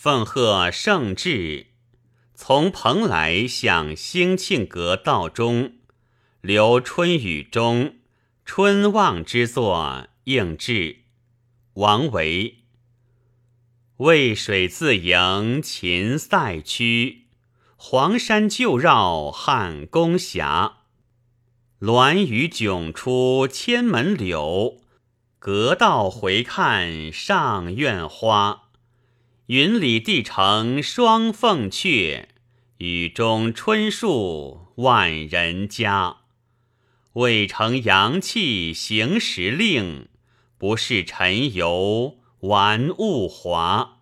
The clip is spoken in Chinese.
奉贺圣旨，从蓬莱向兴庆阁道中，留春雨中春望之作应制。王维。渭水自迎秦塞曲，黄山旧绕汉宫峡。鸾雨迥出千门柳，阁道回看上苑花。云里帝城双凤阙，雨中春树万人家。渭城阳气行时令，不是晨游玩物华。